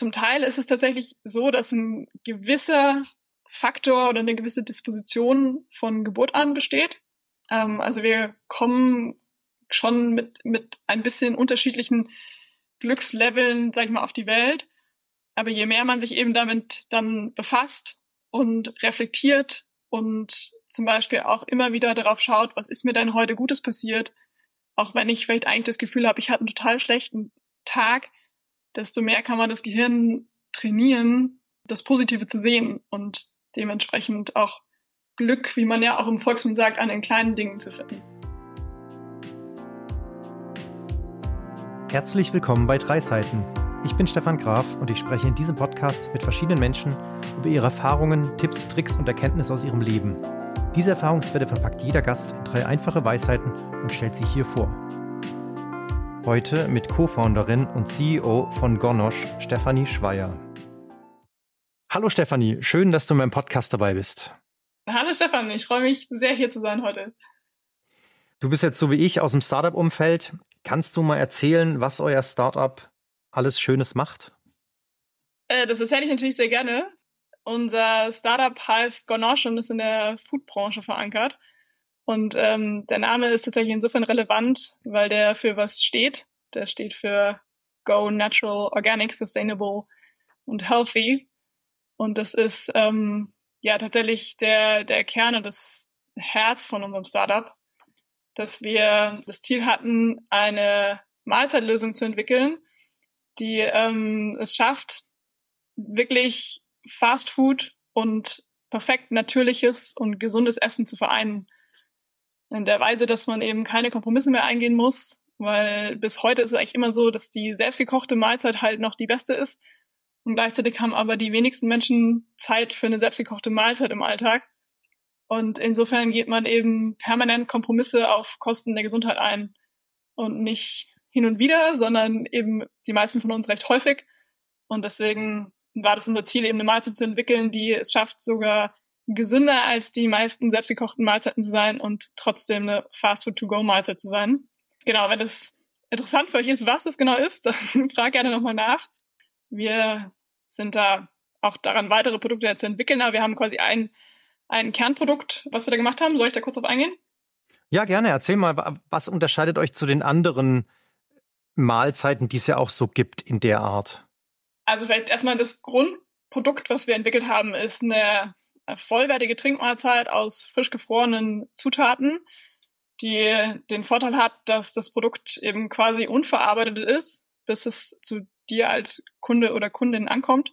Zum Teil ist es tatsächlich so, dass ein gewisser Faktor oder eine gewisse Disposition von Geburt an besteht. Ähm, also wir kommen schon mit, mit ein bisschen unterschiedlichen Glücksleveln, sag ich mal, auf die Welt. Aber je mehr man sich eben damit dann befasst und reflektiert und zum Beispiel auch immer wieder darauf schaut, was ist mir denn heute Gutes passiert, auch wenn ich vielleicht eigentlich das Gefühl habe, ich hatte einen total schlechten Tag, desto mehr kann man das Gehirn trainieren, das Positive zu sehen und dementsprechend auch Glück, wie man ja auch im Volksmund sagt, an den kleinen Dingen zu finden. Herzlich willkommen bei Drei Seiten. Ich bin Stefan Graf und ich spreche in diesem Podcast mit verschiedenen Menschen über ihre Erfahrungen, Tipps, Tricks und Erkenntnisse aus ihrem Leben. Diese Erfahrungswerte verpackt jeder Gast in drei einfache Weisheiten und stellt sie hier vor. Heute mit Co-Founderin und CEO von Gonosch, Stefanie Schweier. Hallo Stefanie, schön, dass du in meinem Podcast dabei bist. Hallo Stefan, ich freue mich sehr hier zu sein heute. Du bist jetzt so wie ich aus dem Startup-Umfeld. Kannst du mal erzählen, was euer Startup alles Schönes macht? Äh, das erzähle ich natürlich sehr gerne. Unser Startup heißt Gonosh und ist in der Foodbranche verankert. Und ähm, der Name ist tatsächlich insofern relevant, weil der für was steht. Der steht für Go Natural, Organic, Sustainable und Healthy. Und das ist ähm, ja tatsächlich der, der Kern und das Herz von unserem Startup, dass wir das Ziel hatten, eine Mahlzeitlösung zu entwickeln, die ähm, es schafft, wirklich Fast Food und perfekt natürliches und gesundes Essen zu vereinen. In der Weise, dass man eben keine Kompromisse mehr eingehen muss, weil bis heute ist es eigentlich immer so, dass die selbstgekochte Mahlzeit halt noch die beste ist und gleichzeitig haben aber die wenigsten Menschen Zeit für eine selbstgekochte Mahlzeit im Alltag. Und insofern geht man eben permanent Kompromisse auf Kosten der Gesundheit ein. Und nicht hin und wieder, sondern eben die meisten von uns recht häufig. Und deswegen war das unser Ziel, eben eine Mahlzeit zu entwickeln, die es schafft, sogar gesünder als die meisten selbstgekochten Mahlzeiten zu sein und trotzdem eine Fast-Food-to-go-Mahlzeit zu sein. Genau, wenn das interessant für euch ist, was es genau ist, dann frag gerne nochmal nach. Wir sind da auch daran, weitere Produkte zu entwickeln, aber wir haben quasi ein, ein Kernprodukt, was wir da gemacht haben. Soll ich da kurz auf eingehen? Ja, gerne. Erzähl mal, was unterscheidet euch zu den anderen Mahlzeiten, die es ja auch so gibt in der Art? Also vielleicht erstmal das Grundprodukt, was wir entwickelt haben, ist eine vollwertige Trinkmahlzeit aus frisch gefrorenen Zutaten, die den Vorteil hat, dass das Produkt eben quasi unverarbeitet ist, bis es zu dir als Kunde oder Kundin ankommt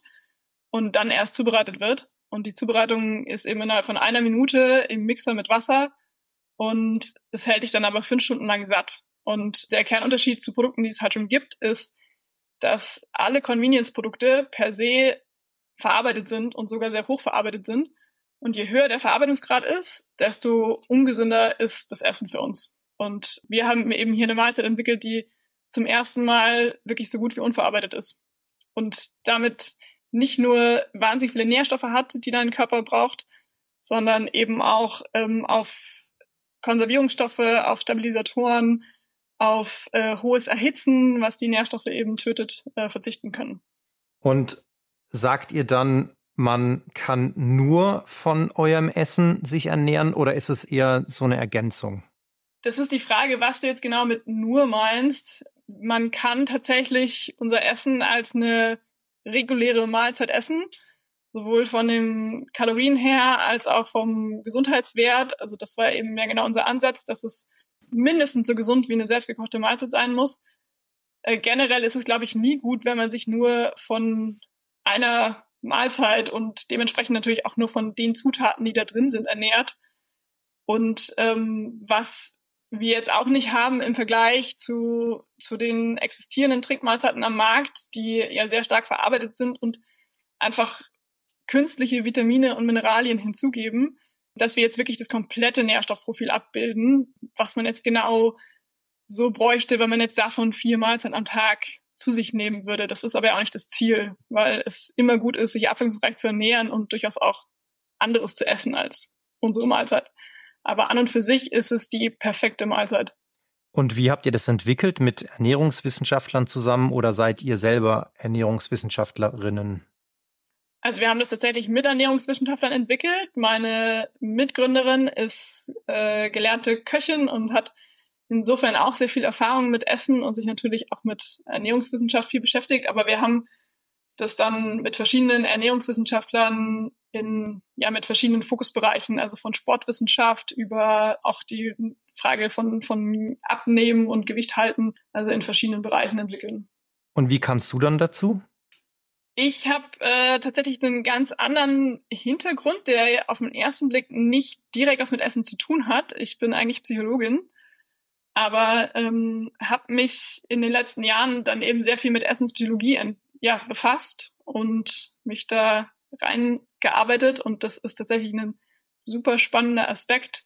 und dann erst zubereitet wird. Und die Zubereitung ist eben innerhalb von einer Minute im Mixer mit Wasser und es hält dich dann aber fünf Stunden lang satt. Und der Kernunterschied zu Produkten, die es halt schon gibt, ist, dass alle Convenience-Produkte per se verarbeitet sind und sogar sehr hoch verarbeitet sind. Und je höher der Verarbeitungsgrad ist, desto ungesünder ist das Essen für uns. Und wir haben eben hier eine Mahlzeit entwickelt, die zum ersten Mal wirklich so gut wie unverarbeitet ist. Und damit nicht nur wahnsinnig viele Nährstoffe hat, die dein Körper braucht, sondern eben auch ähm, auf Konservierungsstoffe, auf Stabilisatoren, auf äh, hohes Erhitzen, was die Nährstoffe eben tötet, äh, verzichten können. Und sagt ihr dann, man kann nur von eurem Essen sich ernähren oder ist es eher so eine Ergänzung? Das ist die Frage, was du jetzt genau mit nur meinst man kann tatsächlich unser Essen als eine reguläre Mahlzeit essen, sowohl von den Kalorien her als auch vom Gesundheitswert. Also das war eben mehr genau unser Ansatz, dass es mindestens so gesund wie eine selbstgekochte Mahlzeit sein muss. Äh, generell ist es, glaube ich, nie gut, wenn man sich nur von einer Mahlzeit und dementsprechend natürlich auch nur von den Zutaten, die da drin sind, ernährt. Und ähm, was wir jetzt auch nicht haben im Vergleich zu, zu den existierenden Trinkmahlzeiten am Markt, die ja sehr stark verarbeitet sind und einfach künstliche Vitamine und Mineralien hinzugeben, dass wir jetzt wirklich das komplette Nährstoffprofil abbilden, was man jetzt genau so bräuchte, wenn man jetzt davon vier Mahlzeiten am Tag zu sich nehmen würde. Das ist aber auch nicht das Ziel, weil es immer gut ist, sich abwechslungsreich zu ernähren und durchaus auch anderes zu essen als unsere Mahlzeit. Aber an und für sich ist es die perfekte Mahlzeit. Und wie habt ihr das entwickelt? Mit Ernährungswissenschaftlern zusammen oder seid ihr selber Ernährungswissenschaftlerinnen? Also wir haben das tatsächlich mit Ernährungswissenschaftlern entwickelt. Meine Mitgründerin ist äh, gelernte Köchin und hat insofern auch sehr viel Erfahrung mit Essen und sich natürlich auch mit Ernährungswissenschaft viel beschäftigt. Aber wir haben das dann mit verschiedenen Ernährungswissenschaftlern in, ja, mit verschiedenen Fokusbereichen, also von Sportwissenschaft über auch die Frage von, von Abnehmen und Gewicht halten, also in verschiedenen Bereichen entwickeln. Und wie kamst du dann dazu? Ich habe äh, tatsächlich einen ganz anderen Hintergrund, der auf den ersten Blick nicht direkt was mit Essen zu tun hat. Ich bin eigentlich Psychologin, aber ähm, habe mich in den letzten Jahren dann eben sehr viel mit Essenspsychologie ja, befasst und mich da reingearbeitet. Und das ist tatsächlich ein super spannender Aspekt,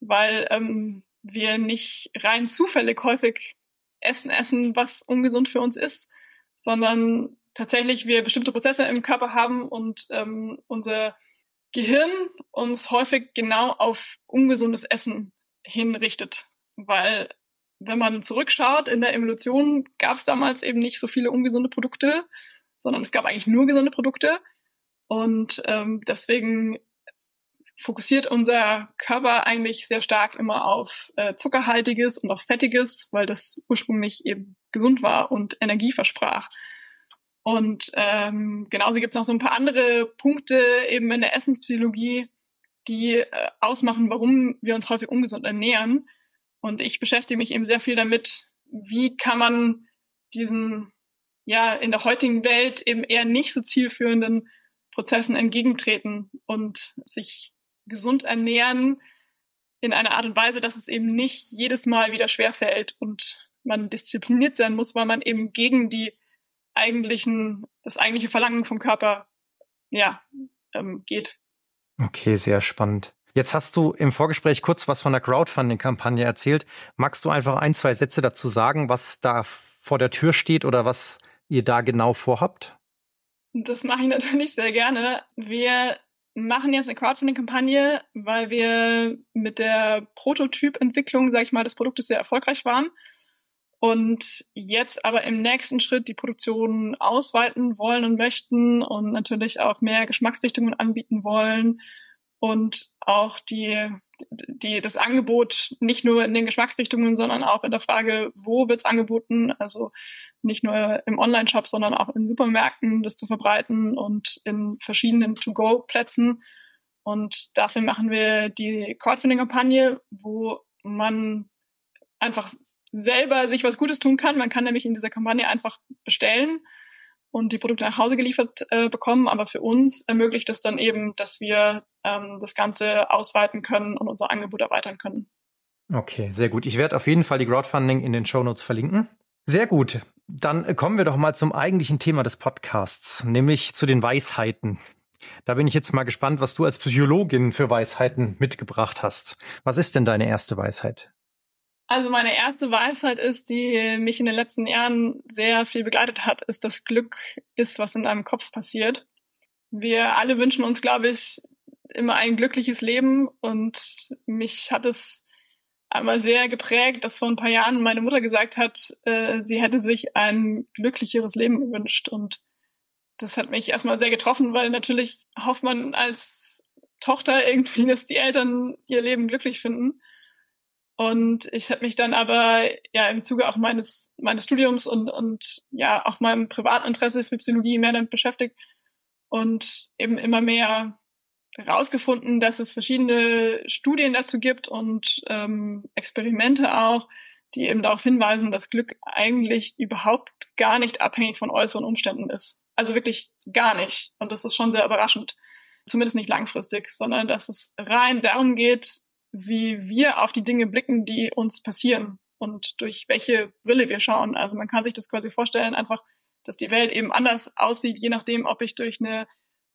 weil ähm, wir nicht rein zufällig häufig Essen essen, was ungesund für uns ist, sondern tatsächlich wir bestimmte Prozesse im Körper haben und ähm, unser Gehirn uns häufig genau auf ungesundes Essen hinrichtet. Weil wenn man zurückschaut, in der Evolution gab es damals eben nicht so viele ungesunde Produkte, sondern es gab eigentlich nur gesunde Produkte. Und ähm, deswegen fokussiert unser Körper eigentlich sehr stark immer auf äh, zuckerhaltiges und auf fettiges, weil das ursprünglich eben gesund war und Energie versprach. Und ähm, genauso gibt es noch so ein paar andere Punkte eben in der Essenspsychologie, die äh, ausmachen, warum wir uns häufig ungesund ernähren. Und ich beschäftige mich eben sehr viel damit, wie kann man diesen, ja, in der heutigen Welt eben eher nicht so zielführenden Prozessen entgegentreten und sich gesund ernähren in einer Art und Weise, dass es eben nicht jedes Mal wieder schwerfällt und man diszipliniert sein muss, weil man eben gegen die eigentlichen, das eigentliche Verlangen vom Körper, ja, ähm, geht. Okay, sehr spannend. Jetzt hast du im Vorgespräch kurz was von der Crowdfunding-Kampagne erzählt. Magst du einfach ein, zwei Sätze dazu sagen, was da vor der Tür steht oder was ihr da genau vorhabt? Das mache ich natürlich sehr gerne. Wir machen jetzt eine Crowdfunding-Kampagne, weil wir mit der Prototypentwicklung, sage ich mal, des Produktes sehr erfolgreich waren und jetzt aber im nächsten Schritt die Produktion ausweiten wollen und möchten und natürlich auch mehr Geschmacksrichtungen anbieten wollen und auch die, die, das Angebot nicht nur in den Geschmacksrichtungen, sondern auch in der Frage, wo wird es angeboten, also nicht nur im Online-Shop, sondern auch in Supermärkten das zu verbreiten und in verschiedenen To-Go-Plätzen. Und dafür machen wir die Crowdfunding-Kampagne, wo man einfach selber sich was Gutes tun kann. Man kann nämlich in dieser Kampagne einfach bestellen und die Produkte nach Hause geliefert äh, bekommen. Aber für uns ermöglicht es dann eben, dass wir ähm, das Ganze ausweiten können und unser Angebot erweitern können. Okay, sehr gut. Ich werde auf jeden Fall die Crowdfunding in den Show Notes verlinken. Sehr gut. Dann kommen wir doch mal zum eigentlichen Thema des Podcasts, nämlich zu den Weisheiten. Da bin ich jetzt mal gespannt, was du als Psychologin für Weisheiten mitgebracht hast. Was ist denn deine erste Weisheit? Also meine erste Weisheit ist, die mich in den letzten Jahren sehr viel begleitet hat, ist, dass Glück ist, was in deinem Kopf passiert. Wir alle wünschen uns, glaube ich, immer ein glückliches Leben und mich hat es einmal sehr geprägt, dass vor ein paar Jahren meine Mutter gesagt hat, äh, sie hätte sich ein glücklicheres Leben gewünscht und das hat mich erstmal sehr getroffen, weil natürlich hofft man als Tochter irgendwie, dass die Eltern ihr Leben glücklich finden. Und ich habe mich dann aber ja im Zuge auch meines meines Studiums und und ja auch meinem Privatinteresse für Psychologie mehr damit beschäftigt und eben immer mehr herausgefunden, dass es verschiedene Studien dazu gibt und ähm, Experimente auch, die eben darauf hinweisen, dass Glück eigentlich überhaupt gar nicht abhängig von äußeren Umständen ist. Also wirklich gar nicht. Und das ist schon sehr überraschend. Zumindest nicht langfristig, sondern dass es rein darum geht, wie wir auf die Dinge blicken, die uns passieren und durch welche Brille wir schauen. Also man kann sich das quasi vorstellen, einfach, dass die Welt eben anders aussieht, je nachdem, ob ich durch eine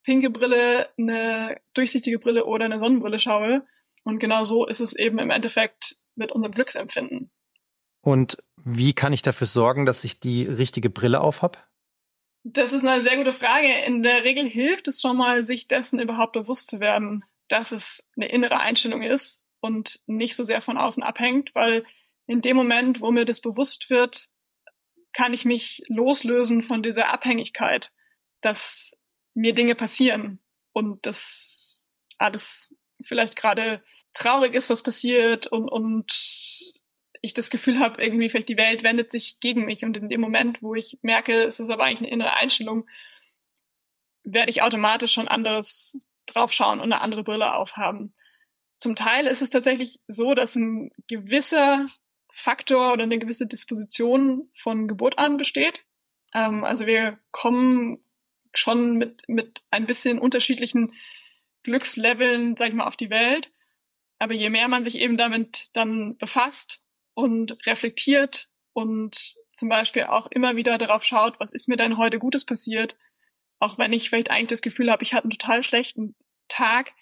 pinke Brille, eine durchsichtige Brille oder eine Sonnenbrille schaue. Und genau so ist es eben im Endeffekt mit unserem Glücksempfinden. Und wie kann ich dafür sorgen, dass ich die richtige Brille aufhab? Das ist eine sehr gute Frage. In der Regel hilft es schon mal, sich dessen überhaupt bewusst zu werden, dass es eine innere Einstellung ist und nicht so sehr von außen abhängt, weil in dem Moment, wo mir das bewusst wird, kann ich mich loslösen von dieser Abhängigkeit, dass mir Dinge passieren und dass alles vielleicht gerade traurig ist, was passiert und, und ich das Gefühl habe, irgendwie vielleicht die Welt wendet sich gegen mich und in dem Moment, wo ich merke, es ist aber eigentlich eine innere Einstellung, werde ich automatisch schon anderes draufschauen und eine andere Brille aufhaben. Zum Teil ist es tatsächlich so, dass ein gewisser Faktor oder eine gewisse Disposition von Geburt an besteht. Ähm, also wir kommen schon mit, mit ein bisschen unterschiedlichen Glücksleveln, sag ich mal, auf die Welt. Aber je mehr man sich eben damit dann befasst und reflektiert und zum Beispiel auch immer wieder darauf schaut, was ist mir denn heute Gutes passiert, auch wenn ich vielleicht eigentlich das Gefühl habe, ich hatte einen total schlechten Tag,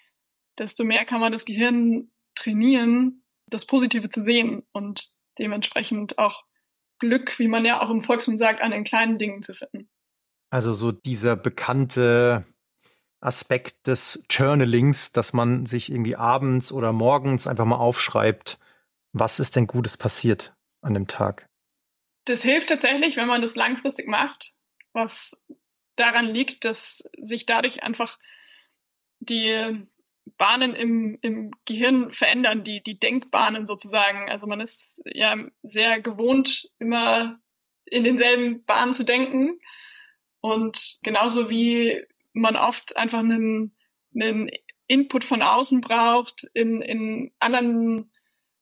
desto mehr kann man das Gehirn trainieren, das Positive zu sehen und dementsprechend auch Glück, wie man ja auch im Volksmund sagt, an den kleinen Dingen zu finden. Also so dieser bekannte Aspekt des Journalings, dass man sich irgendwie abends oder morgens einfach mal aufschreibt, was ist denn Gutes passiert an dem Tag? Das hilft tatsächlich, wenn man das langfristig macht, was daran liegt, dass sich dadurch einfach die Bahnen im, im Gehirn verändern, die, die Denkbahnen sozusagen. Also man ist ja sehr gewohnt, immer in denselben Bahnen zu denken. Und genauso wie man oft einfach einen, einen Input von außen braucht in, in anderen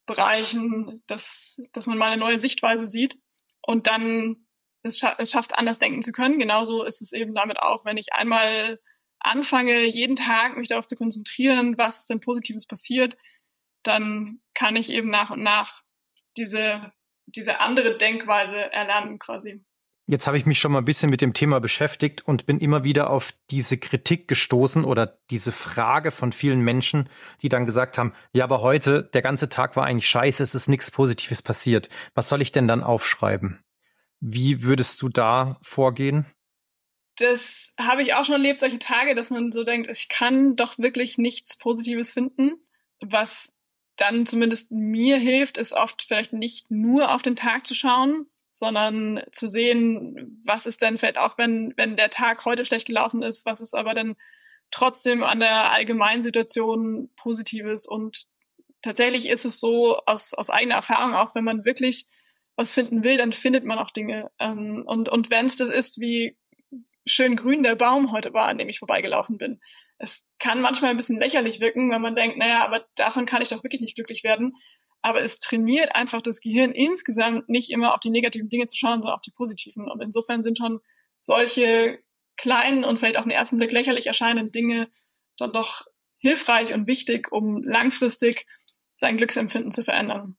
Bereichen, dass, dass man mal eine neue Sichtweise sieht und dann es, scha es schafft, anders denken zu können. Genauso ist es eben damit auch, wenn ich einmal anfange, jeden Tag mich darauf zu konzentrieren, was ist denn Positives passiert, dann kann ich eben nach und nach diese, diese andere Denkweise erlernen quasi. Jetzt habe ich mich schon mal ein bisschen mit dem Thema beschäftigt und bin immer wieder auf diese Kritik gestoßen oder diese Frage von vielen Menschen, die dann gesagt haben, ja, aber heute, der ganze Tag war eigentlich scheiße, es ist nichts Positives passiert. Was soll ich denn dann aufschreiben? Wie würdest du da vorgehen? Das habe ich auch schon erlebt, solche Tage, dass man so denkt, ich kann doch wirklich nichts Positives finden. Was dann zumindest mir hilft, ist oft vielleicht nicht nur auf den Tag zu schauen, sondern zu sehen, was ist denn vielleicht auch, wenn, wenn der Tag heute schlecht gelaufen ist, was ist aber denn trotzdem an der allgemeinen Situation Positives. Und tatsächlich ist es so, aus, aus eigener Erfahrung, auch wenn man wirklich was finden will, dann findet man auch Dinge. Ähm, und und wenn es das ist, wie schön grün der Baum heute war, an dem ich vorbeigelaufen bin. Es kann manchmal ein bisschen lächerlich wirken, wenn man denkt, naja, aber davon kann ich doch wirklich nicht glücklich werden. Aber es trainiert einfach das Gehirn insgesamt nicht immer auf die negativen Dinge zu schauen, sondern auf die positiven. Und insofern sind schon solche kleinen und vielleicht auf den ersten Blick lächerlich erscheinenden Dinge dann doch hilfreich und wichtig, um langfristig sein Glücksempfinden zu verändern.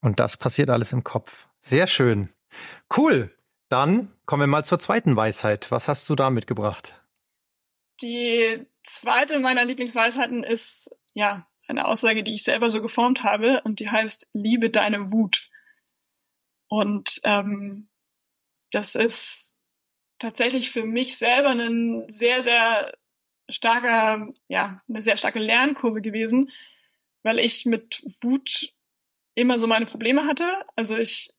Und das passiert alles im Kopf. Sehr schön. Cool. Dann kommen wir mal zur zweiten Weisheit. Was hast du da mitgebracht? Die zweite meiner Lieblingsweisheiten ist, ja, eine Aussage, die ich selber so geformt habe und die heißt, liebe deine Wut. Und ähm, das ist tatsächlich für mich selber ein sehr, sehr starker, ja, eine sehr starke Lernkurve gewesen, weil ich mit Wut immer so meine Probleme hatte. Also ich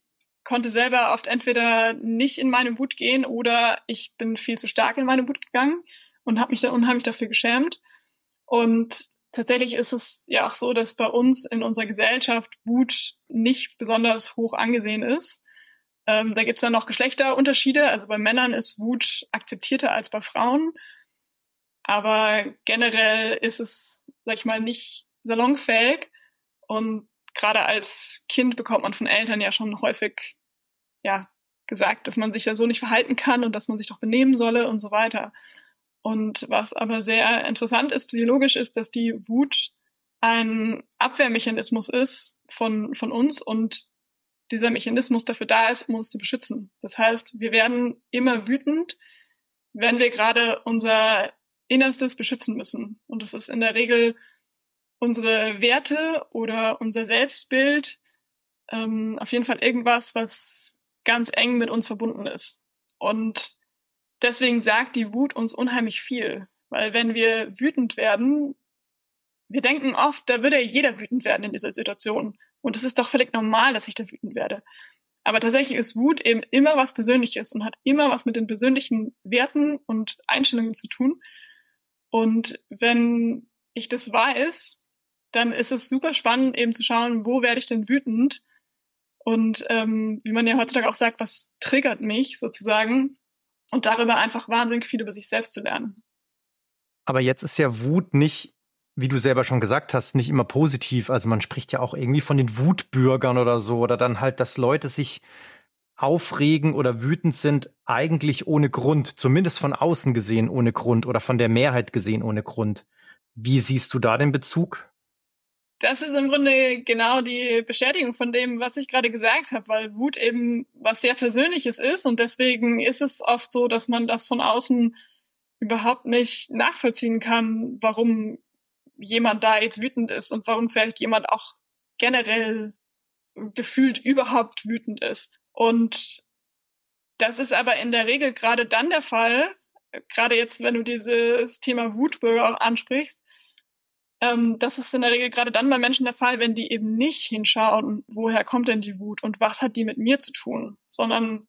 konnte selber oft entweder nicht in meine Wut gehen oder ich bin viel zu stark in meine Wut gegangen und habe mich dann unheimlich dafür geschämt. Und tatsächlich ist es ja auch so, dass bei uns in unserer Gesellschaft Wut nicht besonders hoch angesehen ist. Ähm, da gibt es dann noch Geschlechterunterschiede. Also bei Männern ist Wut akzeptierter als bei Frauen. Aber generell ist es, sag ich mal, nicht salonfähig. Und gerade als Kind bekommt man von Eltern ja schon häufig ja gesagt, dass man sich ja so nicht verhalten kann und dass man sich doch benehmen solle und so weiter. Und was aber sehr interessant ist, psychologisch ist, dass die Wut ein Abwehrmechanismus ist von, von uns und dieser Mechanismus dafür da ist, um uns zu beschützen. Das heißt, wir werden immer wütend, wenn wir gerade unser Innerstes beschützen müssen. Und das ist in der Regel unsere Werte oder unser Selbstbild, ähm, auf jeden Fall irgendwas, was ganz eng mit uns verbunden ist. Und deswegen sagt die Wut uns unheimlich viel, weil wenn wir wütend werden, wir denken oft, da würde jeder wütend werden in dieser Situation. Und es ist doch völlig normal, dass ich da wütend werde. Aber tatsächlich ist Wut eben immer was Persönliches und hat immer was mit den persönlichen Werten und Einstellungen zu tun. Und wenn ich das weiß, dann ist es super spannend, eben zu schauen, wo werde ich denn wütend? Und ähm, wie man ja heutzutage auch sagt, was triggert mich sozusagen? Und darüber einfach wahnsinnig viel über sich selbst zu lernen. Aber jetzt ist ja Wut nicht, wie du selber schon gesagt hast, nicht immer positiv. Also man spricht ja auch irgendwie von den Wutbürgern oder so. Oder dann halt, dass Leute sich aufregen oder wütend sind, eigentlich ohne Grund, zumindest von außen gesehen ohne Grund oder von der Mehrheit gesehen ohne Grund. Wie siehst du da den Bezug? Das ist im Grunde genau die Bestätigung von dem, was ich gerade gesagt habe, weil Wut eben was sehr Persönliches ist und deswegen ist es oft so, dass man das von außen überhaupt nicht nachvollziehen kann, warum jemand da jetzt wütend ist und warum vielleicht jemand auch generell gefühlt überhaupt wütend ist. Und das ist aber in der Regel gerade dann der Fall, gerade jetzt, wenn du dieses Thema Wutbürger auch ansprichst, ähm, das ist in der Regel gerade dann bei Menschen der Fall, wenn die eben nicht hinschauen, woher kommt denn die Wut und was hat die mit mir zu tun, sondern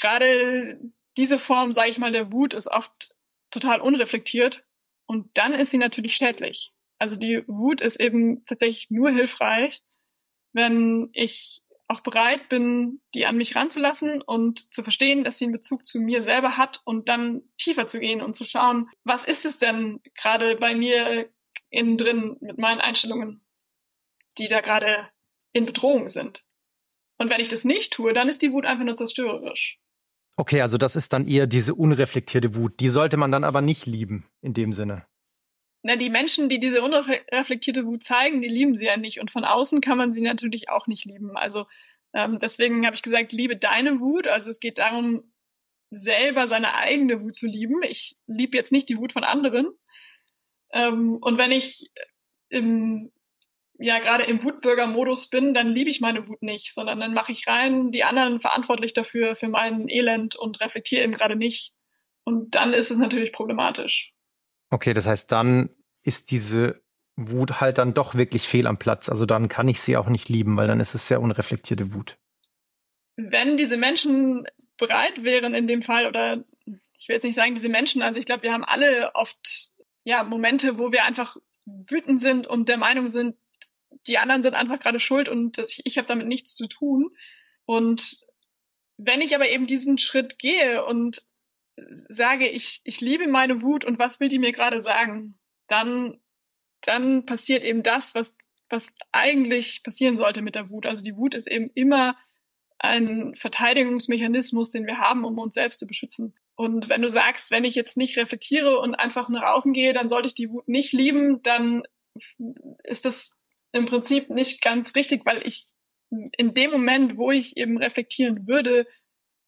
gerade diese Form, sage ich mal, der Wut ist oft total unreflektiert und dann ist sie natürlich schädlich. Also die Wut ist eben tatsächlich nur hilfreich, wenn ich auch bereit bin, die an mich ranzulassen und zu verstehen, dass sie einen Bezug zu mir selber hat und dann tiefer zu gehen und zu schauen, was ist es denn gerade bei mir innen drin mit meinen Einstellungen, die da gerade in Bedrohung sind. Und wenn ich das nicht tue, dann ist die Wut einfach nur zerstörerisch. Okay, also das ist dann eher diese unreflektierte Wut. Die sollte man dann aber nicht lieben, in dem Sinne. Na, die Menschen, die diese unreflektierte Wut zeigen, die lieben sie ja nicht. Und von außen kann man sie natürlich auch nicht lieben. Also ähm, deswegen habe ich gesagt, liebe deine Wut. Also es geht darum, selber seine eigene Wut zu lieben. Ich liebe jetzt nicht die Wut von anderen, ähm, und wenn ich im, ja, gerade im Wutbürger-Modus bin, dann liebe ich meine Wut nicht, sondern dann mache ich rein die anderen verantwortlich dafür, für mein Elend und reflektiere eben gerade nicht. Und dann ist es natürlich problematisch. Okay, das heißt, dann ist diese Wut halt dann doch wirklich fehl am Platz. Also dann kann ich sie auch nicht lieben, weil dann ist es sehr unreflektierte Wut. Wenn diese Menschen bereit wären in dem Fall, oder ich will jetzt nicht sagen diese Menschen, also ich glaube, wir haben alle oft ja, Momente, wo wir einfach wütend sind und der Meinung sind, die anderen sind einfach gerade schuld und ich, ich habe damit nichts zu tun. Und wenn ich aber eben diesen Schritt gehe und sage, ich, ich liebe meine Wut und was will die mir gerade sagen, dann, dann passiert eben das, was, was eigentlich passieren sollte mit der Wut. Also die Wut ist eben immer ein Verteidigungsmechanismus, den wir haben, um uns selbst zu beschützen. Und wenn du sagst, wenn ich jetzt nicht reflektiere und einfach nach außen gehe, dann sollte ich die Wut nicht lieben, dann ist das im Prinzip nicht ganz richtig, weil ich in dem Moment, wo ich eben reflektieren würde,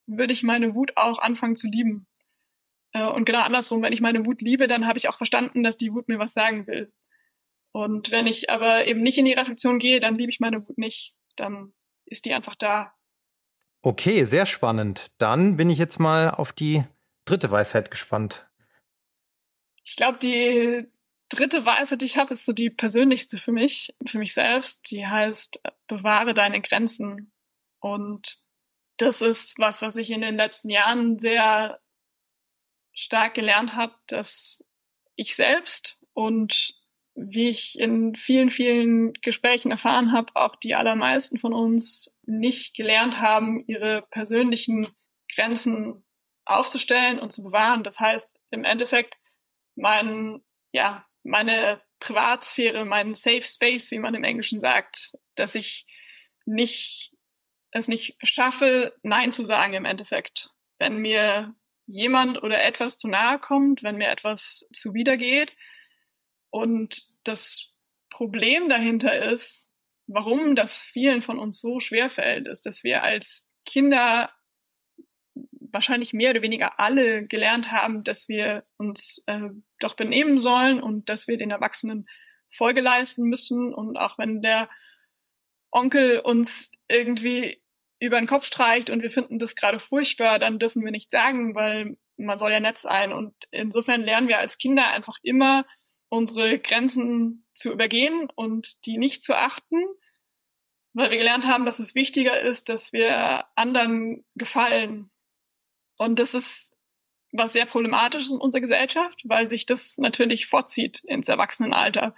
würde ich meine Wut auch anfangen zu lieben. Äh, und genau andersrum, wenn ich meine Wut liebe, dann habe ich auch verstanden, dass die Wut mir was sagen will. Und wenn ich aber eben nicht in die Reflexion gehe, dann liebe ich meine Wut nicht. Dann ist die einfach da. Okay, sehr spannend. Dann bin ich jetzt mal auf die dritte Weisheit gespannt. Ich glaube, die dritte Weisheit, die ich habe, ist so die persönlichste für mich, für mich selbst. Die heißt, bewahre deine Grenzen. Und das ist was, was ich in den letzten Jahren sehr stark gelernt habe, dass ich selbst und wie ich in vielen, vielen Gesprächen erfahren habe, auch die allermeisten von uns nicht gelernt haben, ihre persönlichen Grenzen aufzustellen und zu bewahren. Das heißt im Endeffekt mein, ja, meine Privatsphäre, meinen Safe Space, wie man im Englischen sagt, dass ich nicht, es nicht schaffe, Nein zu sagen im Endeffekt. Wenn mir jemand oder etwas zu nahe kommt, wenn mir etwas zuwidergeht und das Problem dahinter ist, warum das vielen von uns so schwer fällt, ist, dass wir als Kinder wahrscheinlich mehr oder weniger alle gelernt haben, dass wir uns äh, doch benehmen sollen und dass wir den Erwachsenen Folge leisten müssen. Und auch wenn der Onkel uns irgendwie über den Kopf streicht und wir finden das gerade furchtbar, dann dürfen wir nicht sagen, weil man soll ja nett sein. Und insofern lernen wir als Kinder einfach immer, unsere Grenzen zu übergehen und die nicht zu achten weil wir gelernt haben, dass es wichtiger ist, dass wir anderen gefallen. Und das ist was sehr problematisch in unserer Gesellschaft, weil sich das natürlich vorzieht ins Erwachsenenalter.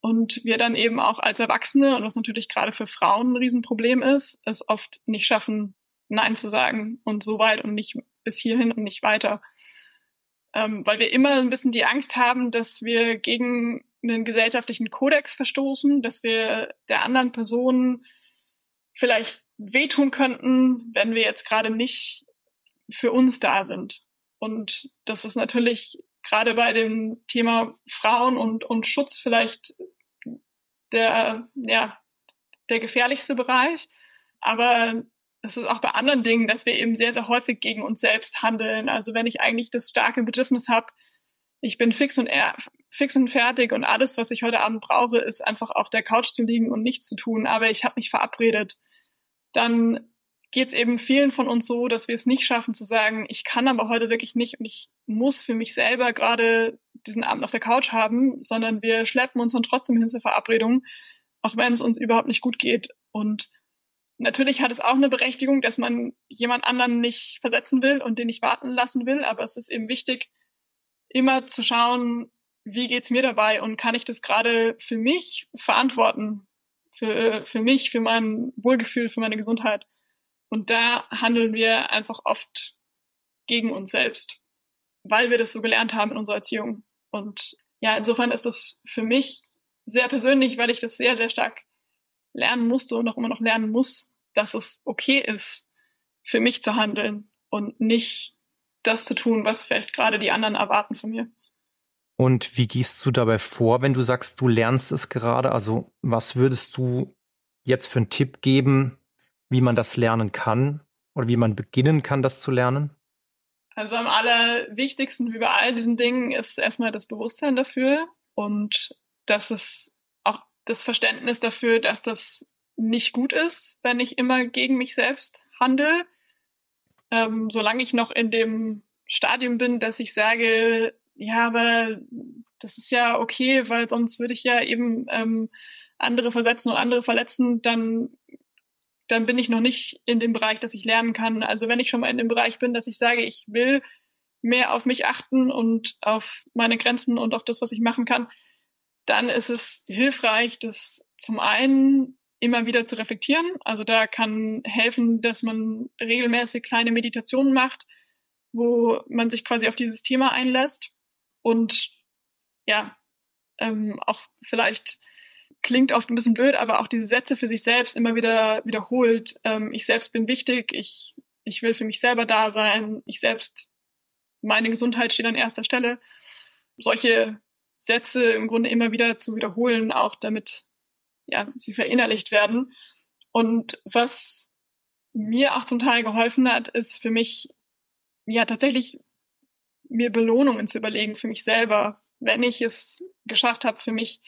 Und wir dann eben auch als Erwachsene, und was natürlich gerade für Frauen ein Riesenproblem ist, es oft nicht schaffen, Nein zu sagen und so weit und nicht bis hierhin und nicht weiter. Ähm, weil wir immer ein bisschen die Angst haben, dass wir gegen einen gesellschaftlichen Kodex verstoßen, dass wir der anderen Person vielleicht wehtun könnten, wenn wir jetzt gerade nicht für uns da sind. Und das ist natürlich gerade bei dem Thema Frauen und, und Schutz vielleicht der, ja, der gefährlichste Bereich. Aber es ist auch bei anderen Dingen, dass wir eben sehr, sehr häufig gegen uns selbst handeln. Also wenn ich eigentlich das starke Bedürfnis habe, ich bin fix und, fix und fertig und alles, was ich heute Abend brauche, ist einfach auf der Couch zu liegen und nichts zu tun, aber ich habe mich verabredet, dann geht es eben vielen von uns so, dass wir es nicht schaffen zu sagen, ich kann aber heute wirklich nicht und ich muss für mich selber gerade diesen Abend auf der Couch haben, sondern wir schleppen uns dann trotzdem hin zur Verabredung, auch wenn es uns überhaupt nicht gut geht. Und natürlich hat es auch eine Berechtigung, dass man jemand anderen nicht versetzen will und den nicht warten lassen will, aber es ist eben wichtig, immer zu schauen, wie geht's mir dabei und kann ich das gerade für mich verantworten, für, für mich, für mein Wohlgefühl, für meine Gesundheit. Und da handeln wir einfach oft gegen uns selbst, weil wir das so gelernt haben in unserer Erziehung. Und ja, insofern ist das für mich sehr persönlich, weil ich das sehr, sehr stark lernen musste und auch immer noch lernen muss, dass es okay ist, für mich zu handeln und nicht das zu tun, was vielleicht gerade die anderen erwarten von mir. Und wie gehst du dabei vor, wenn du sagst, du lernst es gerade? Also was würdest du jetzt für einen Tipp geben, wie man das lernen kann oder wie man beginnen kann, das zu lernen? Also am allerwichtigsten wie bei all diesen Dingen ist erstmal das Bewusstsein dafür und dass es auch das Verständnis dafür, dass das nicht gut ist, wenn ich immer gegen mich selbst handle. Ähm, solange ich noch in dem Stadium bin, dass ich sage, ja, aber das ist ja okay, weil sonst würde ich ja eben ähm, andere versetzen und andere verletzen, dann dann bin ich noch nicht in dem Bereich, dass ich lernen kann. Also wenn ich schon mal in dem Bereich bin, dass ich sage, ich will mehr auf mich achten und auf meine Grenzen und auf das, was ich machen kann, dann ist es hilfreich, das zum einen immer wieder zu reflektieren. Also da kann helfen, dass man regelmäßig kleine Meditationen macht, wo man sich quasi auf dieses Thema einlässt und ja, ähm, auch vielleicht klingt oft ein bisschen blöd, aber auch diese Sätze für sich selbst immer wieder wiederholt. Ähm, ich selbst bin wichtig, ich, ich will für mich selber da sein, ich selbst, meine Gesundheit steht an erster Stelle. Solche Sätze im Grunde immer wieder zu wiederholen, auch damit ja, sie verinnerlicht werden. Und was mir auch zum Teil geholfen hat, ist für mich ja tatsächlich mir Belohnungen zu überlegen für mich selber, wenn ich es geschafft habe, für mich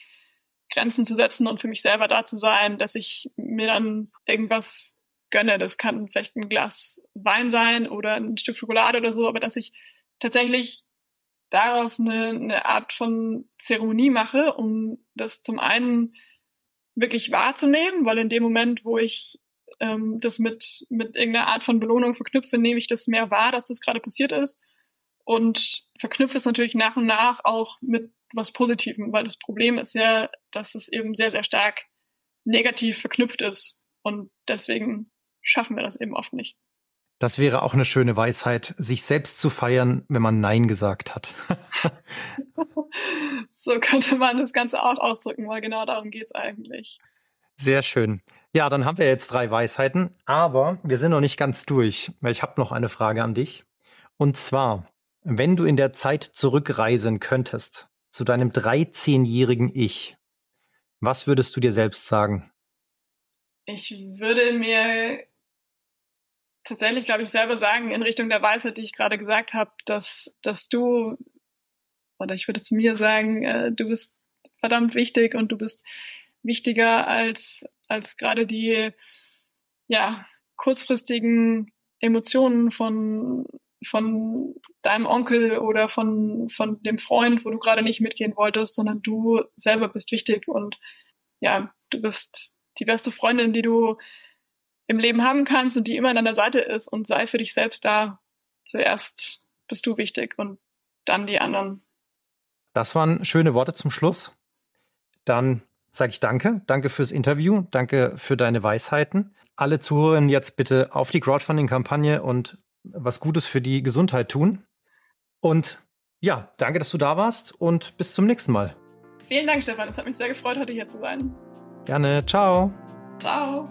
Grenzen zu setzen und für mich selber da zu sein, dass ich mir dann irgendwas gönne. Das kann vielleicht ein Glas Wein sein oder ein Stück Schokolade oder so, aber dass ich tatsächlich daraus eine, eine Art von Zeremonie mache, um das zum einen wirklich wahrzunehmen, weil in dem Moment, wo ich ähm, das mit, mit irgendeiner Art von Belohnung verknüpfe, nehme ich das mehr wahr, dass das gerade passiert ist und verknüpfe es natürlich nach und nach auch mit was Positivem, weil das Problem ist ja, dass es eben sehr, sehr stark negativ verknüpft ist. Und deswegen schaffen wir das eben oft nicht. Das wäre auch eine schöne Weisheit, sich selbst zu feiern, wenn man Nein gesagt hat. so könnte man das Ganze auch ausdrücken, weil genau darum geht es eigentlich. Sehr schön. Ja, dann haben wir jetzt drei Weisheiten, aber wir sind noch nicht ganz durch, weil ich habe noch eine Frage an dich. Und zwar, wenn du in der Zeit zurückreisen könntest, zu deinem 13-jährigen Ich, was würdest du dir selbst sagen? Ich würde mir tatsächlich, glaube ich, selber sagen, in Richtung der Weisheit, die ich gerade gesagt habe, dass, dass du, oder ich würde zu mir sagen, äh, du bist verdammt wichtig und du bist wichtiger als, als gerade die, ja, kurzfristigen Emotionen von von deinem Onkel oder von, von dem Freund, wo du gerade nicht mitgehen wolltest, sondern du selber bist wichtig und ja, du bist die beste Freundin, die du im Leben haben kannst und die immer an deiner Seite ist und sei für dich selbst da. Zuerst bist du wichtig und dann die anderen. Das waren schöne Worte zum Schluss. Dann sage ich danke. Danke fürs Interview. Danke für deine Weisheiten. Alle Zuhörerinnen jetzt bitte auf die Crowdfunding-Kampagne und was Gutes für die Gesundheit tun. Und ja, danke, dass du da warst und bis zum nächsten Mal. Vielen Dank, Stefan. Es hat mich sehr gefreut, heute hier zu sein. Gerne. Ciao. Ciao.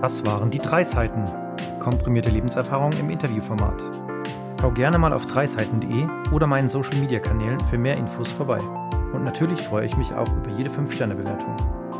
Das waren die drei Seiten. Komprimierte Lebenserfahrung im Interviewformat. Schau gerne mal auf dreiseiten.de oder meinen Social Media Kanälen für mehr Infos vorbei. Und natürlich freue ich mich auch über jede 5-Sterne-Bewertung.